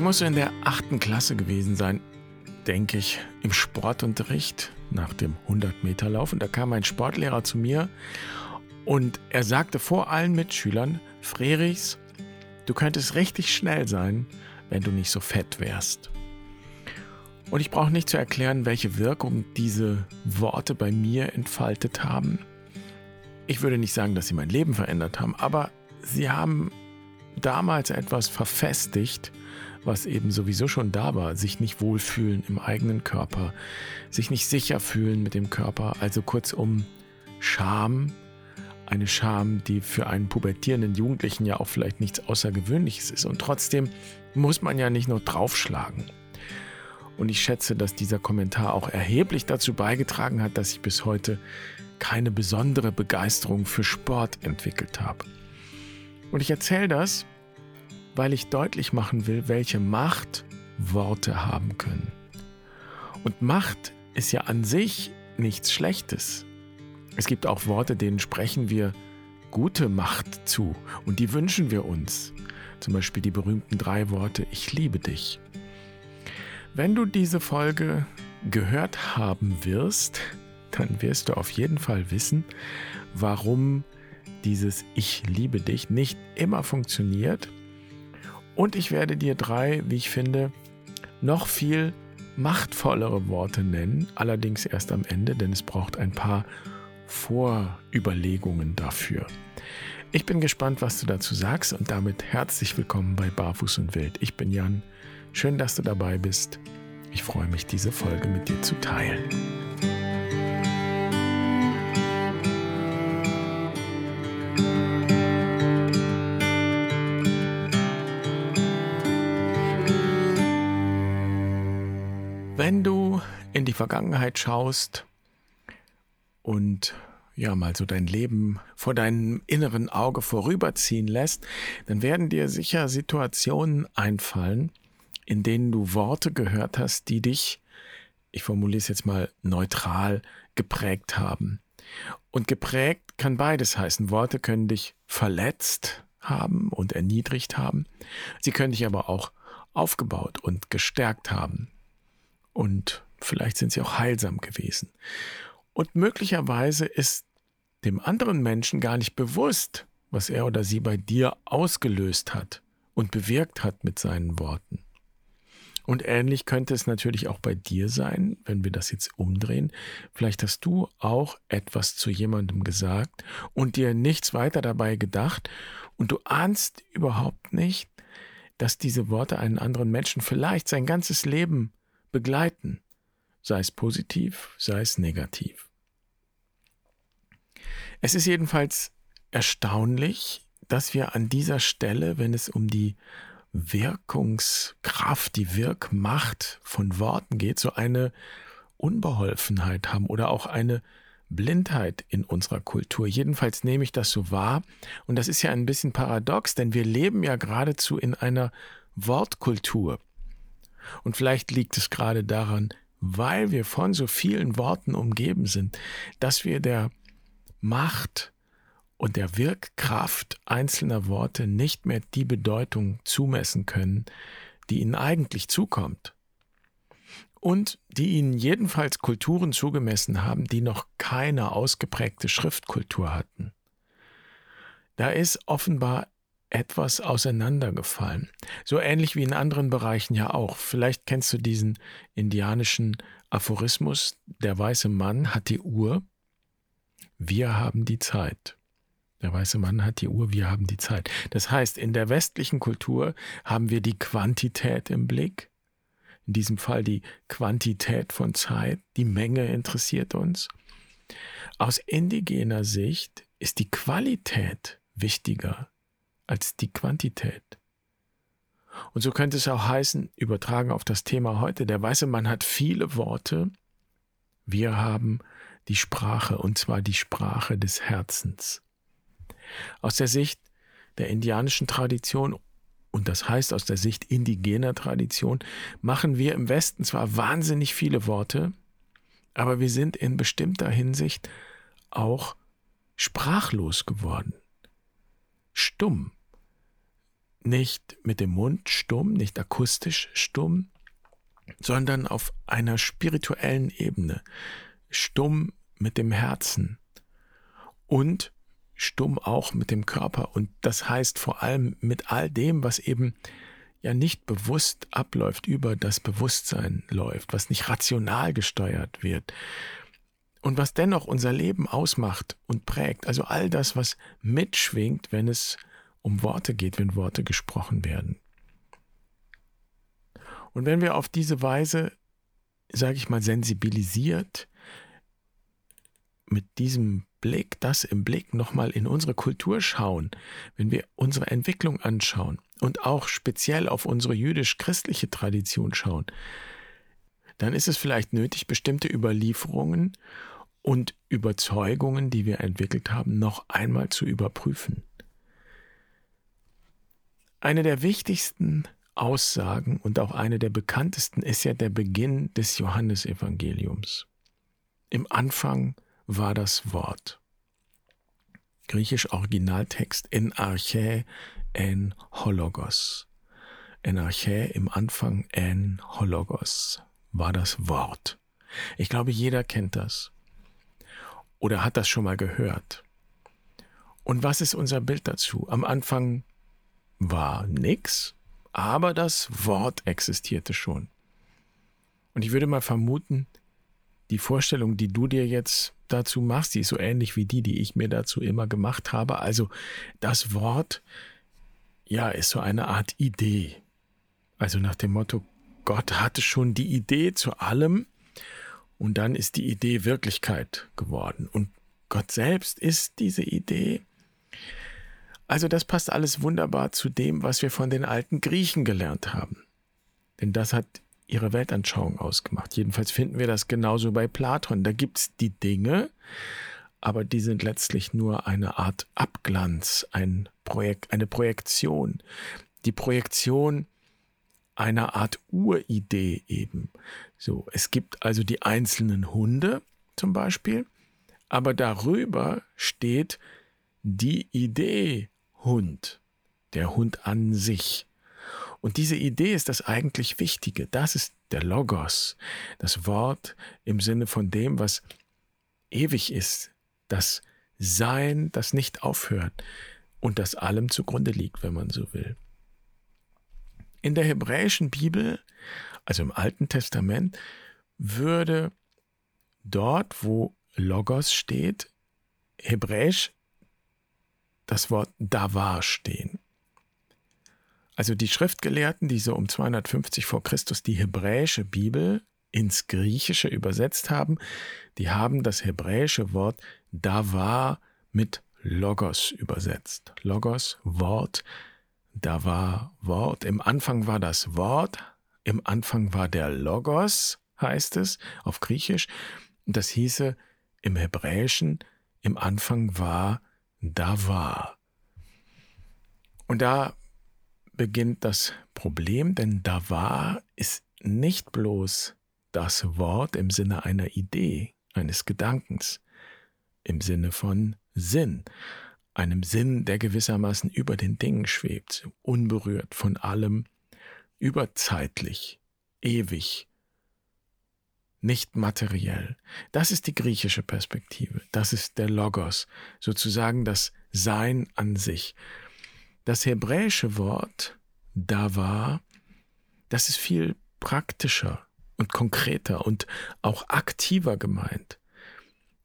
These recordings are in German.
Ich muss in der achten Klasse gewesen sein, denke ich, im Sportunterricht nach dem 100-Meter-Lauf. Und da kam ein Sportlehrer zu mir und er sagte vor allen Mitschülern, Frerichs, du könntest richtig schnell sein, wenn du nicht so fett wärst. Und ich brauche nicht zu erklären, welche Wirkung diese Worte bei mir entfaltet haben. Ich würde nicht sagen, dass sie mein Leben verändert haben, aber sie haben damals etwas verfestigt, was eben sowieso schon da war, sich nicht wohlfühlen im eigenen Körper, sich nicht sicher fühlen mit dem Körper, also kurzum Scham, eine Scham, die für einen pubertierenden Jugendlichen ja auch vielleicht nichts Außergewöhnliches ist. Und trotzdem muss man ja nicht nur draufschlagen. Und ich schätze, dass dieser Kommentar auch erheblich dazu beigetragen hat, dass ich bis heute keine besondere Begeisterung für Sport entwickelt habe. Und ich erzähle das, weil ich deutlich machen will, welche Macht Worte haben können. Und Macht ist ja an sich nichts Schlechtes. Es gibt auch Worte, denen sprechen wir gute Macht zu und die wünschen wir uns. Zum Beispiel die berühmten drei Worte Ich liebe dich. Wenn du diese Folge gehört haben wirst, dann wirst du auf jeden Fall wissen, warum dieses Ich liebe dich nicht immer funktioniert. Und ich werde dir drei, wie ich finde, noch viel machtvollere Worte nennen, allerdings erst am Ende, denn es braucht ein paar Vorüberlegungen dafür. Ich bin gespannt, was du dazu sagst und damit herzlich willkommen bei Barfuß und Wild. Ich bin Jan Schön, dass du dabei bist. Ich freue mich, diese Folge mit dir zu teilen. Wenn du in die Vergangenheit schaust und ja mal so dein Leben vor deinem inneren Auge vorüberziehen lässt, dann werden dir sicher Situationen einfallen, in denen du Worte gehört hast, die dich, ich formuliere es jetzt mal neutral, geprägt haben. Und geprägt kann beides heißen. Worte können dich verletzt haben und erniedrigt haben. Sie können dich aber auch aufgebaut und gestärkt haben. Und vielleicht sind sie auch heilsam gewesen. Und möglicherweise ist dem anderen Menschen gar nicht bewusst, was er oder sie bei dir ausgelöst hat und bewirkt hat mit seinen Worten. Und ähnlich könnte es natürlich auch bei dir sein, wenn wir das jetzt umdrehen. Vielleicht hast du auch etwas zu jemandem gesagt und dir nichts weiter dabei gedacht und du ahnst überhaupt nicht, dass diese Worte einen anderen Menschen vielleicht sein ganzes Leben begleiten, sei es positiv, sei es negativ. Es ist jedenfalls erstaunlich, dass wir an dieser Stelle, wenn es um die Wirkungskraft, die Wirkmacht von Worten geht, so eine Unbeholfenheit haben oder auch eine Blindheit in unserer Kultur. Jedenfalls nehme ich das so wahr. Und das ist ja ein bisschen paradox, denn wir leben ja geradezu in einer Wortkultur. Und vielleicht liegt es gerade daran, weil wir von so vielen Worten umgeben sind, dass wir der Macht und der Wirkkraft einzelner Worte nicht mehr die Bedeutung zumessen können, die ihnen eigentlich zukommt. Und die ihnen jedenfalls Kulturen zugemessen haben, die noch keine ausgeprägte Schriftkultur hatten. Da ist offenbar etwas auseinandergefallen. So ähnlich wie in anderen Bereichen ja auch. Vielleicht kennst du diesen indianischen Aphorismus, der weiße Mann hat die Uhr, wir haben die Zeit. Der weiße Mann hat die Uhr, wir haben die Zeit. Das heißt, in der westlichen Kultur haben wir die Quantität im Blick, in diesem Fall die Quantität von Zeit, die Menge interessiert uns. Aus indigener Sicht ist die Qualität wichtiger als die Quantität. Und so könnte es auch heißen, übertragen auf das Thema heute, der weiße Mann hat viele Worte, wir haben die Sprache, und zwar die Sprache des Herzens. Aus der Sicht der indianischen Tradition und das heißt aus der Sicht indigener Tradition, machen wir im Westen zwar wahnsinnig viele Worte, aber wir sind in bestimmter Hinsicht auch sprachlos geworden, stumm. Nicht mit dem Mund stumm, nicht akustisch stumm, sondern auf einer spirituellen Ebene, stumm mit dem Herzen und stumm auch mit dem Körper. Und das heißt vor allem mit all dem, was eben ja nicht bewusst abläuft, über das Bewusstsein läuft, was nicht rational gesteuert wird und was dennoch unser Leben ausmacht und prägt. Also all das, was mitschwingt, wenn es um Worte geht, wenn Worte gesprochen werden. Und wenn wir auf diese Weise, sage ich mal, sensibilisiert mit diesem Blick, das im Blick nochmal in unsere Kultur schauen, wenn wir unsere Entwicklung anschauen und auch speziell auf unsere jüdisch-christliche Tradition schauen, dann ist es vielleicht nötig, bestimmte Überlieferungen und Überzeugungen, die wir entwickelt haben, noch einmal zu überprüfen. Eine der wichtigsten Aussagen und auch eine der bekanntesten ist ja der Beginn des Johannesevangeliums. Im Anfang war das Wort. Griechisch Originaltext in Archä en Hologos. En Archä im Anfang en Hologos war das Wort. Ich glaube, jeder kennt das. Oder hat das schon mal gehört. Und was ist unser Bild dazu? Am Anfang war nix, aber das Wort existierte schon. Und ich würde mal vermuten, die Vorstellung, die du dir jetzt dazu machst, die ist so ähnlich wie die, die ich mir dazu immer gemacht habe. Also das Wort, ja, ist so eine Art Idee. Also nach dem Motto, Gott hatte schon die Idee zu allem und dann ist die Idee Wirklichkeit geworden. Und Gott selbst ist diese Idee. Also das passt alles wunderbar zu dem, was wir von den alten Griechen gelernt haben. Denn das hat ihre Weltanschauung ausgemacht. Jedenfalls finden wir das genauso bei Platon. Da gibt es die Dinge, aber die sind letztlich nur eine Art Abglanz, ein Projekt, eine Projektion. Die Projektion einer Art Uridee eben. So, es gibt also die einzelnen Hunde zum Beispiel, aber darüber steht die Idee Hund, der Hund an sich. Und diese Idee ist das eigentlich Wichtige. Das ist der Logos, das Wort im Sinne von dem, was ewig ist, das Sein, das nicht aufhört und das allem zugrunde liegt, wenn man so will. In der hebräischen Bibel, also im Alten Testament, würde dort, wo Logos steht, hebräisch das Wort Davar stehen. Also die Schriftgelehrten, die so um 250 vor Christus die hebräische Bibel ins Griechische übersetzt haben, die haben das hebräische Wort Davar mit Logos übersetzt. Logos, Wort, Davar, Wort. Im Anfang war das Wort, im Anfang war der Logos, heißt es auf Griechisch. Das hieße im Hebräischen, im Anfang war Davar. Und da beginnt das Problem, denn da war ist nicht bloß das Wort im Sinne einer Idee, eines Gedankens, im Sinne von Sinn, einem Sinn, der gewissermaßen über den Dingen schwebt, unberührt von allem, überzeitlich, ewig, nicht materiell. Das ist die griechische Perspektive, das ist der Logos, sozusagen das Sein an sich. Das hebräische Wort da war, das ist viel praktischer und konkreter und auch aktiver gemeint.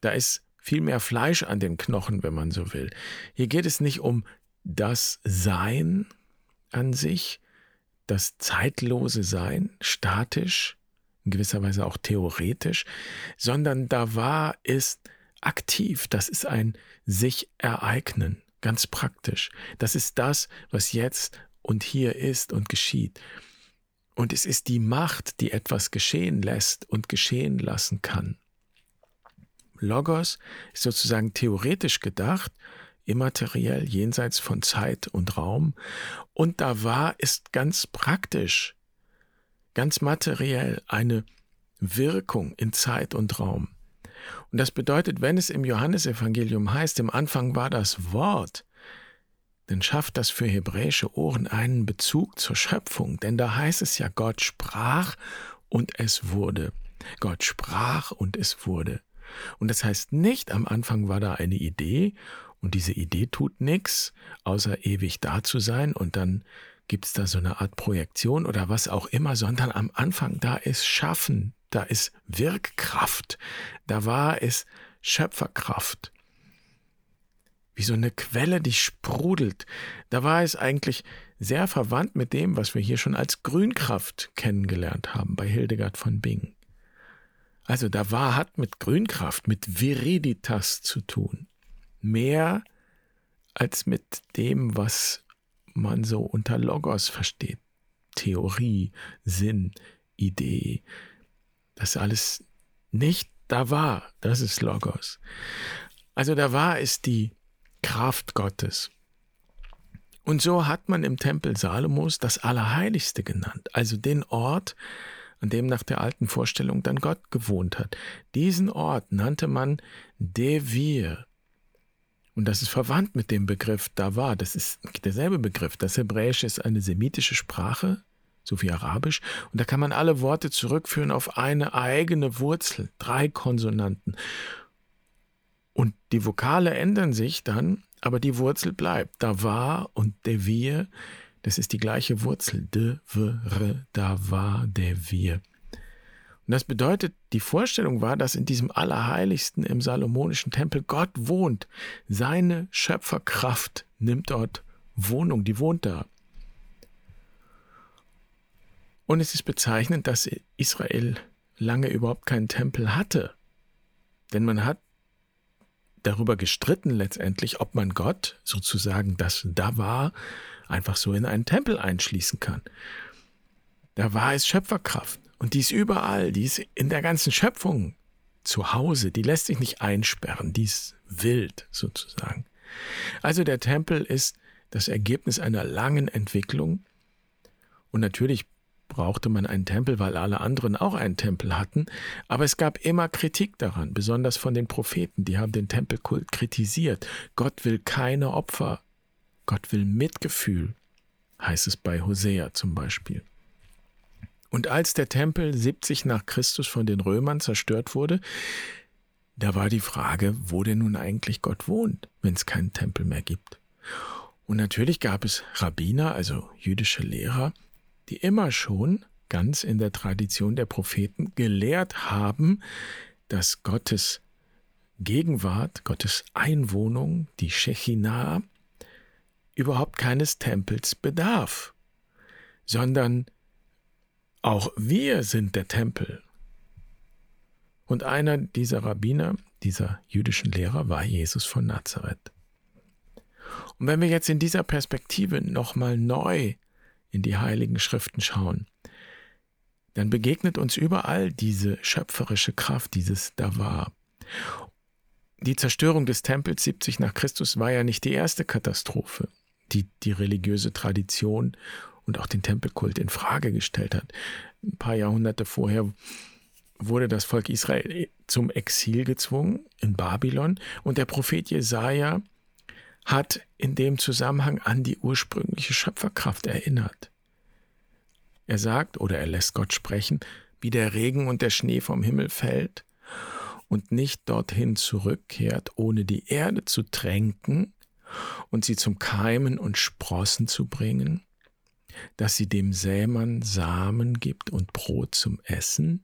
Da ist viel mehr Fleisch an den Knochen, wenn man so will. Hier geht es nicht um das Sein an sich, das zeitlose Sein, statisch, in gewisser Weise auch theoretisch, sondern da war ist aktiv, das ist ein sich ereignen ganz praktisch. Das ist das, was jetzt und hier ist und geschieht. Und es ist die Macht, die etwas geschehen lässt und geschehen lassen kann. Logos ist sozusagen theoretisch gedacht, immateriell, jenseits von Zeit und Raum. Und da war ist ganz praktisch, ganz materiell eine Wirkung in Zeit und Raum. Und das bedeutet, wenn es im Johannesevangelium heißt, im Anfang war das Wort, dann schafft das für hebräische Ohren einen Bezug zur Schöpfung, denn da heißt es ja, Gott sprach und es wurde. Gott sprach und es wurde. Und das heißt nicht, am Anfang war da eine Idee und diese Idee tut nichts, außer ewig da zu sein und dann gibt es da so eine Art Projektion oder was auch immer, sondern am Anfang da ist Schaffen, da ist Wirkkraft, da war es Schöpferkraft. Wie so eine Quelle, die sprudelt. Da war es eigentlich sehr verwandt mit dem, was wir hier schon als Grünkraft kennengelernt haben bei Hildegard von Bingen. Also da war, hat mit Grünkraft, mit Viriditas zu tun. Mehr als mit dem, was man so unter Logos versteht. Theorie, Sinn, Idee. Das alles nicht da war. Das ist Logos. Also da war es die Kraft Gottes. Und so hat man im Tempel Salomos das Allerheiligste genannt, also den Ort, an dem nach der alten Vorstellung dann Gott gewohnt hat. Diesen Ort nannte man Devir. Und das ist verwandt mit dem Begriff Davar. Das ist derselbe Begriff. Das Hebräische ist eine semitische Sprache, so wie Arabisch. Und da kann man alle Worte zurückführen auf eine eigene Wurzel, drei Konsonanten. Und die Vokale ändern sich dann, aber die Wurzel bleibt. Davar und Devir das ist die gleiche Wurzel. De, w, re, da, war, der, wir. Und das bedeutet, die Vorstellung war, dass in diesem Allerheiligsten im Salomonischen Tempel Gott wohnt. Seine Schöpferkraft nimmt dort Wohnung, die wohnt da. Und es ist bezeichnend, dass Israel lange überhaupt keinen Tempel hatte. Denn man hat darüber gestritten letztendlich, ob man Gott sozusagen das da war, einfach so in einen Tempel einschließen kann. Da war es Schöpferkraft. Und die ist überall, die ist in der ganzen Schöpfung zu Hause, die lässt sich nicht einsperren, die ist wild sozusagen. Also der Tempel ist das Ergebnis einer langen Entwicklung. Und natürlich brauchte man einen Tempel, weil alle anderen auch einen Tempel hatten, aber es gab immer Kritik daran, besonders von den Propheten, die haben den Tempelkult kritisiert. Gott will keine Opfer Gott will Mitgefühl, heißt es bei Hosea zum Beispiel. Und als der Tempel 70 nach Christus von den Römern zerstört wurde, da war die Frage, wo denn nun eigentlich Gott wohnt, wenn es keinen Tempel mehr gibt. Und natürlich gab es Rabbiner, also jüdische Lehrer, die immer schon ganz in der Tradition der Propheten gelehrt haben, dass Gottes Gegenwart, Gottes Einwohnung, die Shechinah, überhaupt keines Tempels bedarf, sondern auch wir sind der Tempel. Und einer dieser Rabbiner, dieser jüdischen Lehrer, war Jesus von Nazareth. Und wenn wir jetzt in dieser Perspektive nochmal neu in die heiligen Schriften schauen, dann begegnet uns überall diese schöpferische Kraft, dieses Da war. Die Zerstörung des Tempels 70 nach Christus war ja nicht die erste Katastrophe die die religiöse Tradition und auch den Tempelkult in Frage gestellt hat. Ein paar Jahrhunderte vorher wurde das Volk Israel zum Exil gezwungen in Babylon und der Prophet Jesaja hat in dem Zusammenhang an die ursprüngliche Schöpferkraft erinnert. Er sagt oder er lässt Gott sprechen, wie der Regen und der Schnee vom Himmel fällt und nicht dorthin zurückkehrt, ohne die Erde zu tränken und sie zum Keimen und Sprossen zu bringen, dass sie dem Sämann Samen gibt und Brot zum Essen,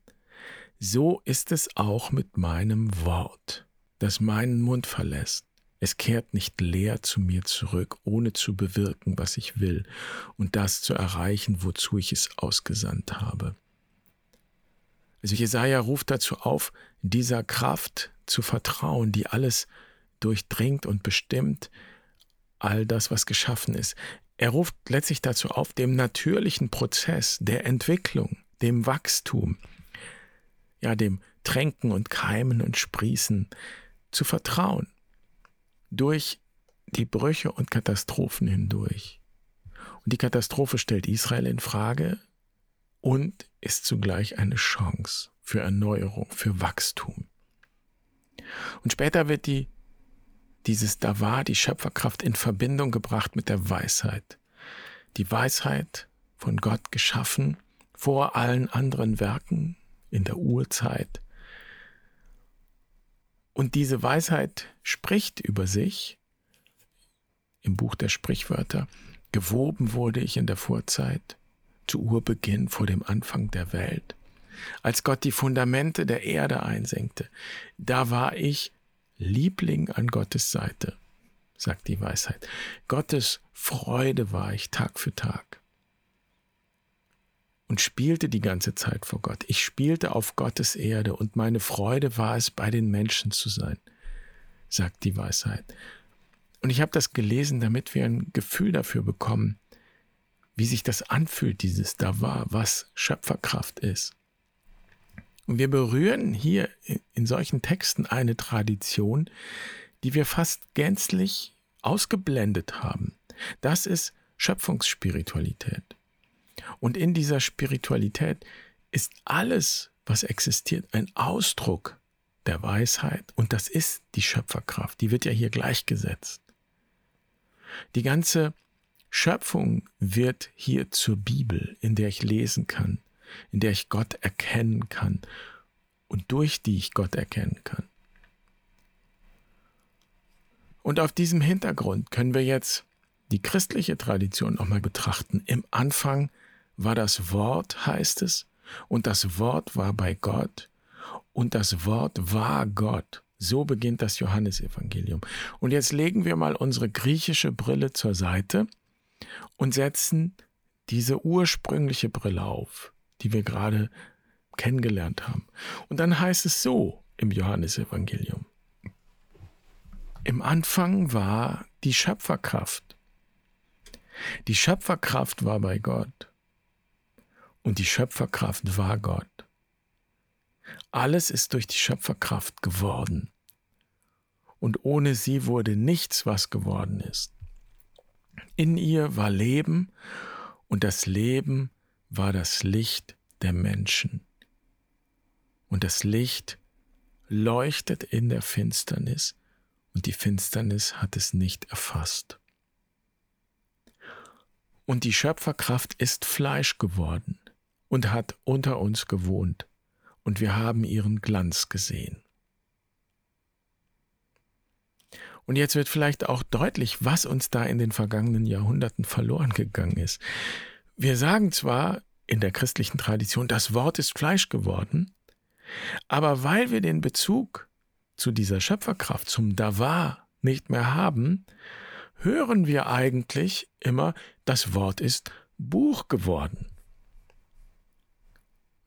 so ist es auch mit meinem Wort, das meinen Mund verlässt. Es kehrt nicht leer zu mir zurück, ohne zu bewirken, was ich will und das zu erreichen, wozu ich es ausgesandt habe. Also Jesaja ruft dazu auf, dieser Kraft zu vertrauen, die alles durchdringt und bestimmt, all das, was geschaffen ist. Er ruft letztlich dazu auf, dem natürlichen Prozess der Entwicklung, dem Wachstum, ja, dem Tränken und Keimen und Sprießen zu vertrauen, durch die Brüche und Katastrophen hindurch. Und die Katastrophe stellt Israel in Frage und ist zugleich eine Chance für Erneuerung, für Wachstum. Und später wird die dieses Da war, die Schöpferkraft in Verbindung gebracht mit der Weisheit. Die Weisheit von Gott geschaffen vor allen anderen Werken in der Urzeit. Und diese Weisheit spricht über sich im Buch der Sprichwörter. Gewoben wurde ich in der Vorzeit, zu Urbeginn vor dem Anfang der Welt. Als Gott die Fundamente der Erde einsenkte, da war ich Liebling an Gottes Seite, sagt die Weisheit. Gottes Freude war ich Tag für Tag. Und spielte die ganze Zeit vor Gott. Ich spielte auf Gottes Erde und meine Freude war es, bei den Menschen zu sein, sagt die Weisheit. Und ich habe das gelesen, damit wir ein Gefühl dafür bekommen, wie sich das anfühlt, dieses da war, was Schöpferkraft ist. Und wir berühren hier in solchen Texten eine Tradition, die wir fast gänzlich ausgeblendet haben. Das ist Schöpfungsspiritualität. Und in dieser Spiritualität ist alles, was existiert, ein Ausdruck der Weisheit und das ist die Schöpferkraft. Die wird ja hier gleichgesetzt. Die ganze Schöpfung wird hier zur Bibel, in der ich lesen kann, in der ich Gott erkennen kann und durch die ich Gott erkennen kann. Und auf diesem Hintergrund können wir jetzt die christliche Tradition nochmal betrachten. Im Anfang war das Wort, heißt es, und das Wort war bei Gott und das Wort war Gott. So beginnt das Johannesevangelium. Und jetzt legen wir mal unsere griechische Brille zur Seite und setzen diese ursprüngliche Brille auf die wir gerade kennengelernt haben. Und dann heißt es so im Johannesevangelium. Im Anfang war die Schöpferkraft. Die Schöpferkraft war bei Gott. Und die Schöpferkraft war Gott. Alles ist durch die Schöpferkraft geworden. Und ohne sie wurde nichts, was geworden ist. In ihr war Leben und das Leben war das Licht der Menschen. Und das Licht leuchtet in der Finsternis und die Finsternis hat es nicht erfasst. Und die Schöpferkraft ist Fleisch geworden und hat unter uns gewohnt, und wir haben ihren Glanz gesehen. Und jetzt wird vielleicht auch deutlich, was uns da in den vergangenen Jahrhunderten verloren gegangen ist. Wir sagen zwar in der christlichen Tradition, das Wort ist Fleisch geworden, aber weil wir den Bezug zu dieser Schöpferkraft, zum Davar nicht mehr haben, hören wir eigentlich immer, das Wort ist Buch geworden.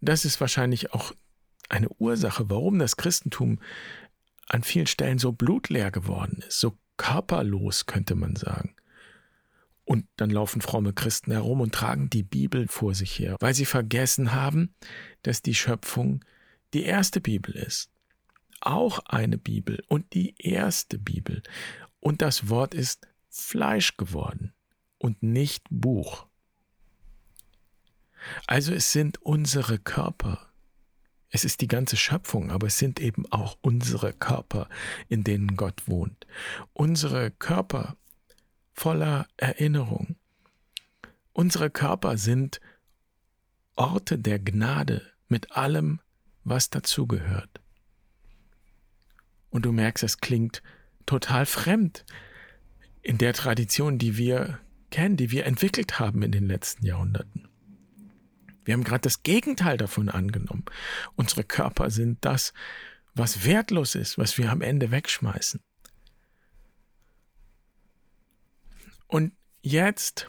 Das ist wahrscheinlich auch eine Ursache, warum das Christentum an vielen Stellen so blutleer geworden ist, so körperlos könnte man sagen. Und dann laufen fromme Christen herum und tragen die Bibel vor sich her, weil sie vergessen haben, dass die Schöpfung die erste Bibel ist. Auch eine Bibel und die erste Bibel. Und das Wort ist Fleisch geworden und nicht Buch. Also es sind unsere Körper. Es ist die ganze Schöpfung, aber es sind eben auch unsere Körper, in denen Gott wohnt. Unsere Körper voller Erinnerung. Unsere Körper sind Orte der Gnade mit allem, was dazugehört. Und du merkst, es klingt total fremd in der Tradition, die wir kennen, die wir entwickelt haben in den letzten Jahrhunderten. Wir haben gerade das Gegenteil davon angenommen. Unsere Körper sind das, was wertlos ist, was wir am Ende wegschmeißen. Und jetzt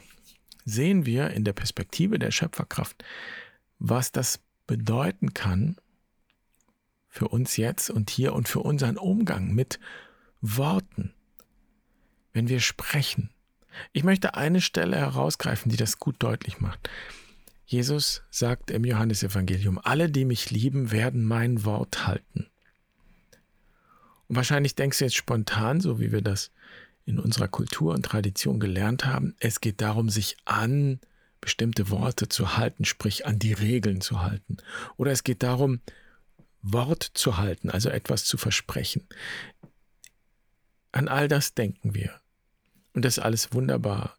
sehen wir in der Perspektive der Schöpferkraft, was das bedeuten kann für uns jetzt und hier und für unseren Umgang mit Worten, wenn wir sprechen. Ich möchte eine Stelle herausgreifen, die das gut deutlich macht. Jesus sagt im Johannesevangelium, alle, die mich lieben, werden mein Wort halten. Und wahrscheinlich denkst du jetzt spontan, so wie wir das in unserer Kultur und Tradition gelernt haben. Es geht darum, sich an bestimmte Worte zu halten, sprich an die Regeln zu halten. Oder es geht darum, Wort zu halten, also etwas zu versprechen. An all das denken wir. Und das ist alles wunderbar.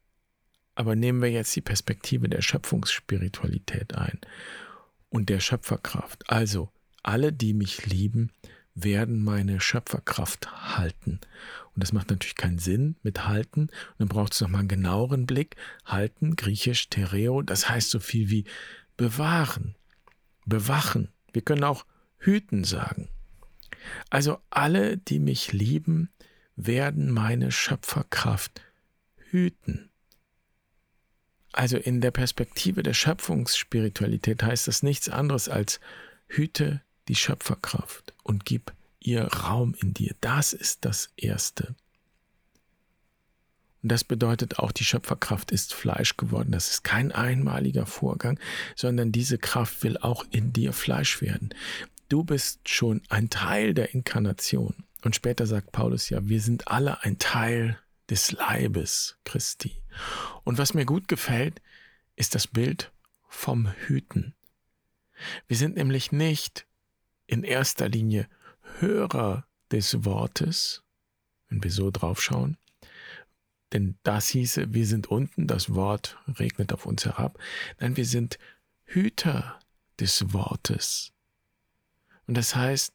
Aber nehmen wir jetzt die Perspektive der Schöpfungsspiritualität ein und der Schöpferkraft. Also, alle, die mich lieben, werden meine Schöpferkraft halten. Und das macht natürlich keinen Sinn mit halten. Und dann braucht es nochmal einen genaueren Blick. Halten, griechisch Tereo, das heißt so viel wie bewahren, bewachen. Wir können auch hüten sagen. Also alle, die mich lieben, werden meine Schöpferkraft hüten. Also in der Perspektive der Schöpfungsspiritualität heißt das nichts anderes als hüte die Schöpferkraft und gib ihr Raum in dir. Das ist das Erste. Und das bedeutet auch, die Schöpferkraft ist Fleisch geworden. Das ist kein einmaliger Vorgang, sondern diese Kraft will auch in dir Fleisch werden. Du bist schon ein Teil der Inkarnation. Und später sagt Paulus ja, wir sind alle ein Teil des Leibes Christi. Und was mir gut gefällt, ist das Bild vom Hüten. Wir sind nämlich nicht in erster Linie Hörer des Wortes, wenn wir so draufschauen, denn das hieße, wir sind unten, das Wort regnet auf uns herab. Nein, wir sind Hüter des Wortes. Und das heißt,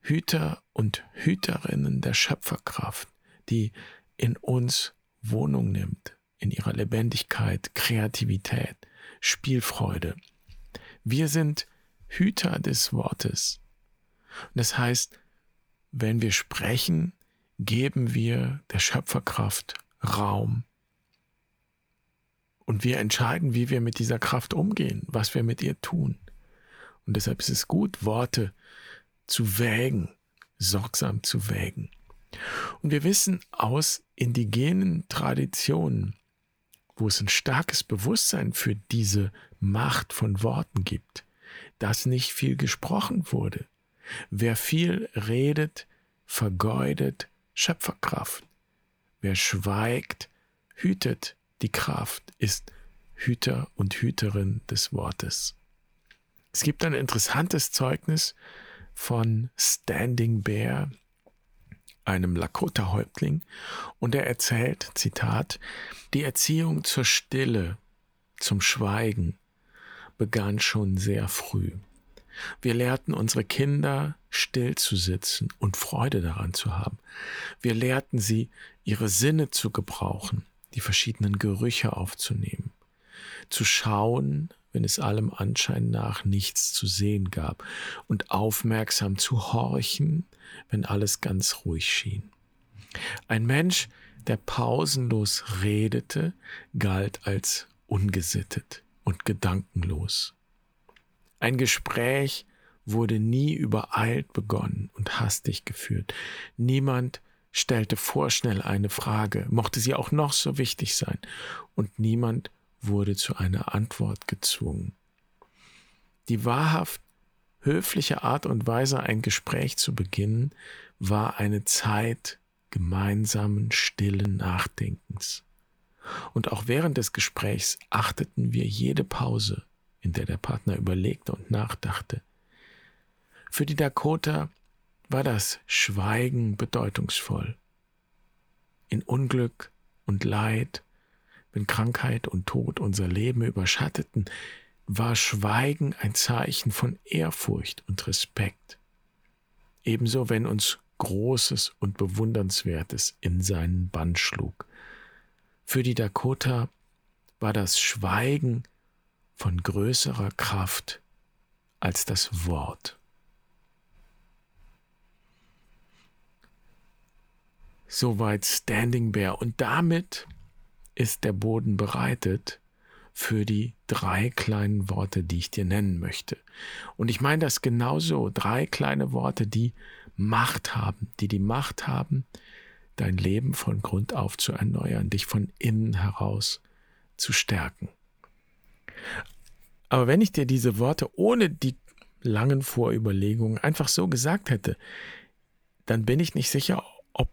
Hüter und Hüterinnen der Schöpferkraft, die in uns Wohnung nimmt, in ihrer Lebendigkeit, Kreativität, Spielfreude. Wir sind Hüter des Wortes. Und das heißt, wenn wir sprechen, geben wir der Schöpferkraft Raum. Und wir entscheiden, wie wir mit dieser Kraft umgehen, was wir mit ihr tun. Und deshalb ist es gut, Worte zu wägen, sorgsam zu wägen. Und wir wissen aus indigenen Traditionen, wo es ein starkes Bewusstsein für diese Macht von Worten gibt, dass nicht viel gesprochen wurde. Wer viel redet, vergeudet Schöpferkraft. Wer schweigt, hütet die Kraft, ist Hüter und Hüterin des Wortes. Es gibt ein interessantes Zeugnis von Standing Bear, einem Lakota-Häuptling, und er erzählt, Zitat, die Erziehung zur Stille, zum Schweigen begann schon sehr früh. Wir lehrten unsere Kinder, still zu sitzen und Freude daran zu haben. Wir lehrten sie, ihre Sinne zu gebrauchen, die verschiedenen Gerüche aufzunehmen, zu schauen, wenn es allem Anschein nach nichts zu sehen gab, und aufmerksam zu horchen, wenn alles ganz ruhig schien. Ein Mensch, der pausenlos redete, galt als ungesittet und gedankenlos. Ein Gespräch wurde nie übereilt begonnen und hastig geführt. Niemand stellte vorschnell eine Frage, mochte sie auch noch so wichtig sein, und niemand wurde zu einer Antwort gezwungen. Die wahrhaft höfliche Art und Weise, ein Gespräch zu beginnen, war eine Zeit gemeinsamen stillen Nachdenkens. Und auch während des Gesprächs achteten wir jede Pause, in der der Partner überlegte und nachdachte. Für die Dakota war das Schweigen bedeutungsvoll. In Unglück und Leid wenn Krankheit und Tod unser Leben überschatteten, war Schweigen ein Zeichen von Ehrfurcht und Respekt. Ebenso wenn uns Großes und Bewundernswertes in seinen Bann schlug. Für die Dakota war das Schweigen von größerer Kraft als das Wort. Soweit Standing Bear. Und damit ist der Boden bereitet für die drei kleinen Worte, die ich dir nennen möchte. Und ich meine das genauso. Drei kleine Worte, die Macht haben, die die Macht haben, dein Leben von Grund auf zu erneuern, dich von innen heraus zu stärken. Aber wenn ich dir diese Worte ohne die langen Vorüberlegungen einfach so gesagt hätte, dann bin ich nicht sicher, ob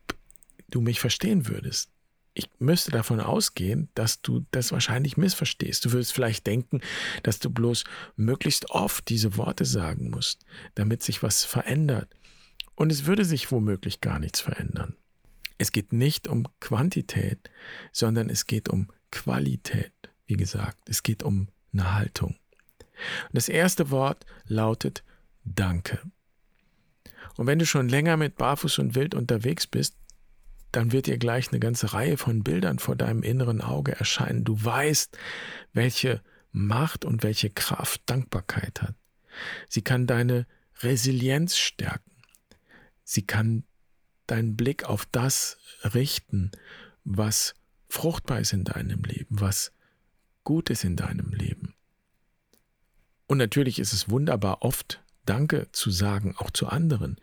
du mich verstehen würdest ich müsste davon ausgehen, dass du das wahrscheinlich missverstehst. Du würdest vielleicht denken, dass du bloß möglichst oft diese Worte sagen musst, damit sich was verändert. Und es würde sich womöglich gar nichts verändern. Es geht nicht um Quantität, sondern es geht um Qualität. Wie gesagt, es geht um eine Haltung. Und das erste Wort lautet Danke. Und wenn du schon länger mit Barfuß und Wild unterwegs bist, dann wird dir gleich eine ganze Reihe von Bildern vor deinem inneren Auge erscheinen. Du weißt, welche Macht und welche Kraft Dankbarkeit hat. Sie kann deine Resilienz stärken. Sie kann deinen Blick auf das richten, was fruchtbar ist in deinem Leben, was gut ist in deinem Leben. Und natürlich ist es wunderbar, oft Danke zu sagen, auch zu anderen.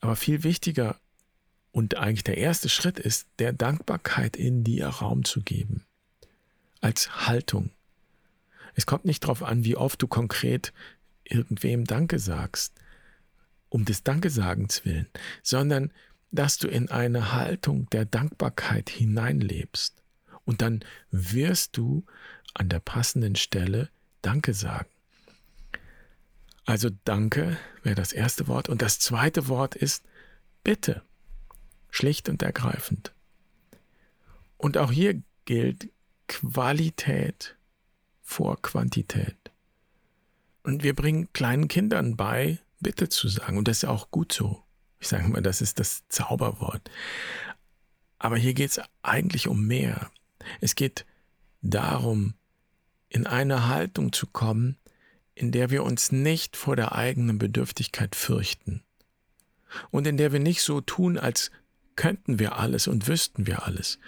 Aber viel wichtiger und eigentlich der erste Schritt ist, der Dankbarkeit in dir Raum zu geben. Als Haltung. Es kommt nicht darauf an, wie oft du konkret irgendwem Danke sagst, um des Dankesagens willen, sondern dass du in eine Haltung der Dankbarkeit hineinlebst. Und dann wirst du an der passenden Stelle Danke sagen. Also Danke wäre das erste Wort. Und das zweite Wort ist Bitte. Schlicht und ergreifend. Und auch hier gilt Qualität vor Quantität. Und wir bringen kleinen Kindern bei, Bitte zu sagen. Und das ist auch gut so. Ich sage mal, das ist das Zauberwort. Aber hier geht es eigentlich um mehr. Es geht darum, in eine Haltung zu kommen, in der wir uns nicht vor der eigenen Bedürftigkeit fürchten und in der wir nicht so tun, als könnten wir alles und wüssten wir alles,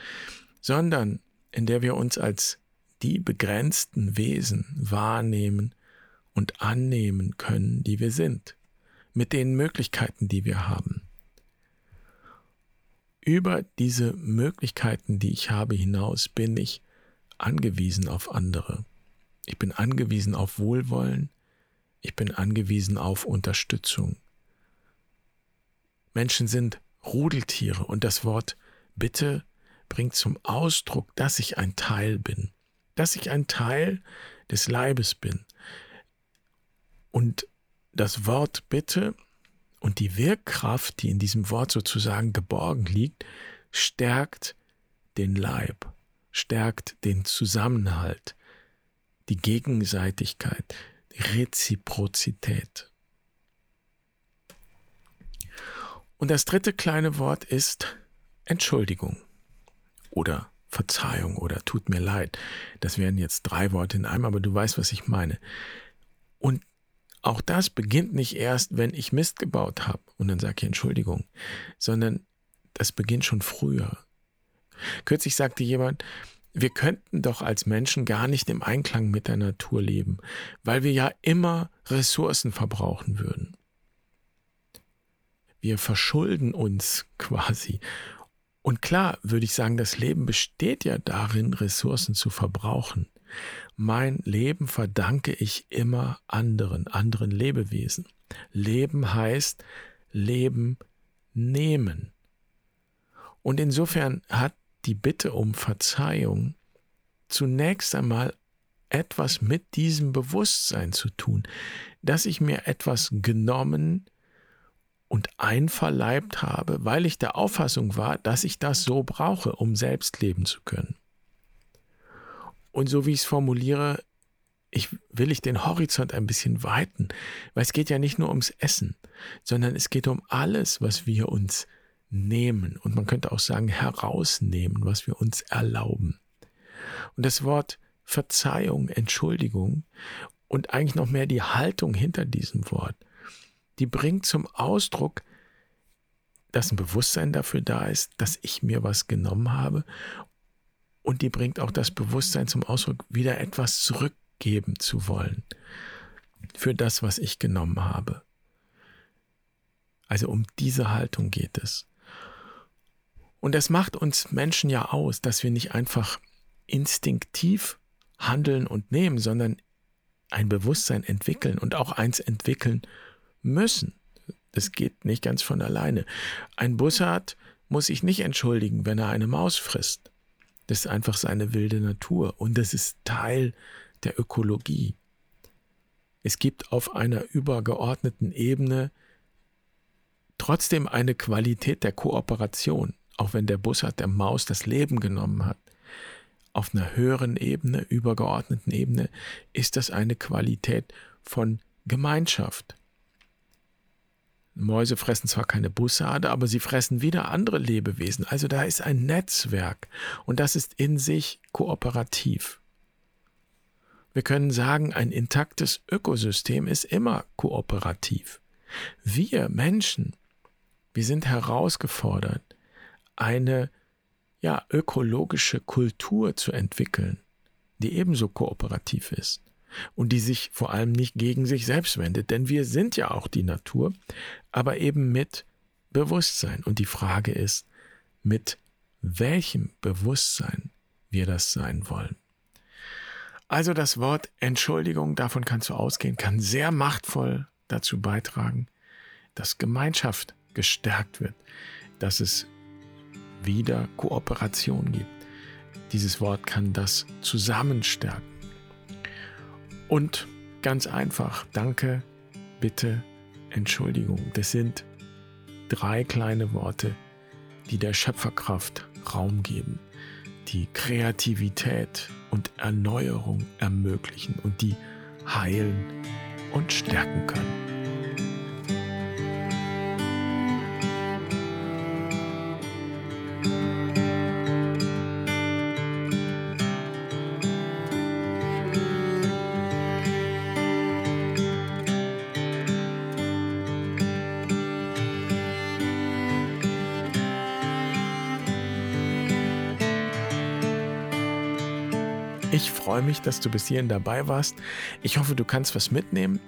sondern in der wir uns als die begrenzten Wesen wahrnehmen und annehmen können, die wir sind, mit den Möglichkeiten, die wir haben. Über diese Möglichkeiten, die ich habe, hinaus bin ich angewiesen auf andere. Ich bin angewiesen auf Wohlwollen. Ich bin angewiesen auf Unterstützung. Menschen sind Rudeltiere und das Wort Bitte bringt zum Ausdruck, dass ich ein Teil bin, dass ich ein Teil des Leibes bin. Und das Wort Bitte und die Wirkkraft, die in diesem Wort sozusagen geborgen liegt, stärkt den Leib, stärkt den Zusammenhalt, die Gegenseitigkeit, die Reziprozität. Und das dritte kleine Wort ist Entschuldigung oder Verzeihung oder tut mir leid. Das wären jetzt drei Worte in einem, aber du weißt, was ich meine. Und auch das beginnt nicht erst, wenn ich Mist gebaut habe und dann sage ich Entschuldigung, sondern das beginnt schon früher. Kürzlich sagte jemand, wir könnten doch als Menschen gar nicht im Einklang mit der Natur leben, weil wir ja immer Ressourcen verbrauchen würden. Wir verschulden uns quasi. Und klar würde ich sagen, das Leben besteht ja darin, Ressourcen zu verbrauchen. Mein Leben verdanke ich immer anderen, anderen Lebewesen. Leben heißt Leben nehmen. Und insofern hat die Bitte um Verzeihung zunächst einmal etwas mit diesem Bewusstsein zu tun, dass ich mir etwas genommen und einverleibt habe, weil ich der Auffassung war, dass ich das so brauche, um selbst leben zu können. Und so wie ich es formuliere, ich, will ich den Horizont ein bisschen weiten, weil es geht ja nicht nur ums Essen, sondern es geht um alles, was wir uns nehmen und man könnte auch sagen herausnehmen, was wir uns erlauben. Und das Wort Verzeihung, Entschuldigung und eigentlich noch mehr die Haltung hinter diesem Wort, die bringt zum Ausdruck, dass ein Bewusstsein dafür da ist, dass ich mir was genommen habe und die bringt auch das Bewusstsein zum Ausdruck, wieder etwas zurückgeben zu wollen für das, was ich genommen habe. Also um diese Haltung geht es. Und das macht uns Menschen ja aus, dass wir nicht einfach instinktiv handeln und nehmen, sondern ein Bewusstsein entwickeln und auch eins entwickeln müssen. Das geht nicht ganz von alleine. Ein Bussard muss sich nicht entschuldigen, wenn er eine Maus frisst. Das ist einfach seine wilde Natur und das ist Teil der Ökologie. Es gibt auf einer übergeordneten Ebene trotzdem eine Qualität der Kooperation auch wenn der Bussard der Maus das Leben genommen hat, auf einer höheren Ebene, übergeordneten Ebene, ist das eine Qualität von Gemeinschaft. Mäuse fressen zwar keine Bussarde, aber sie fressen wieder andere Lebewesen. Also da ist ein Netzwerk und das ist in sich kooperativ. Wir können sagen, ein intaktes Ökosystem ist immer kooperativ. Wir Menschen, wir sind herausgefordert, eine ja, ökologische Kultur zu entwickeln, die ebenso kooperativ ist und die sich vor allem nicht gegen sich selbst wendet, denn wir sind ja auch die Natur, aber eben mit Bewusstsein. Und die Frage ist, mit welchem Bewusstsein wir das sein wollen. Also das Wort Entschuldigung, davon kannst du ausgehen, kann sehr machtvoll dazu beitragen, dass Gemeinschaft gestärkt wird, dass es wieder Kooperation gibt. Dieses Wort kann das zusammenstärken. Und ganz einfach, danke, bitte, Entschuldigung. Das sind drei kleine Worte, die der Schöpferkraft Raum geben, die Kreativität und Erneuerung ermöglichen und die heilen und stärken können. Mich, dass du bis hierhin dabei warst. Ich hoffe, du kannst was mitnehmen.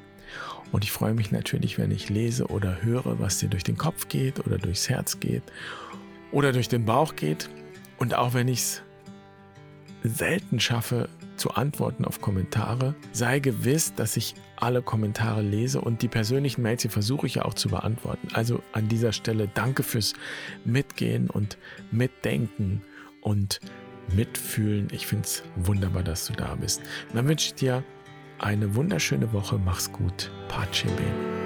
Und ich freue mich natürlich, wenn ich lese oder höre, was dir durch den Kopf geht oder durchs Herz geht oder durch den Bauch geht. Und auch wenn ich es selten schaffe zu antworten auf Kommentare, sei gewiss, dass ich alle Kommentare lese und die persönlichen Mails, die versuche ich ja auch zu beantworten. Also an dieser Stelle danke fürs Mitgehen und Mitdenken und mitfühlen. Ich finde es wunderbar, dass du da bist. Und dann wünsche ich dir eine wunderschöne Woche. Mach's gut. Pace bene.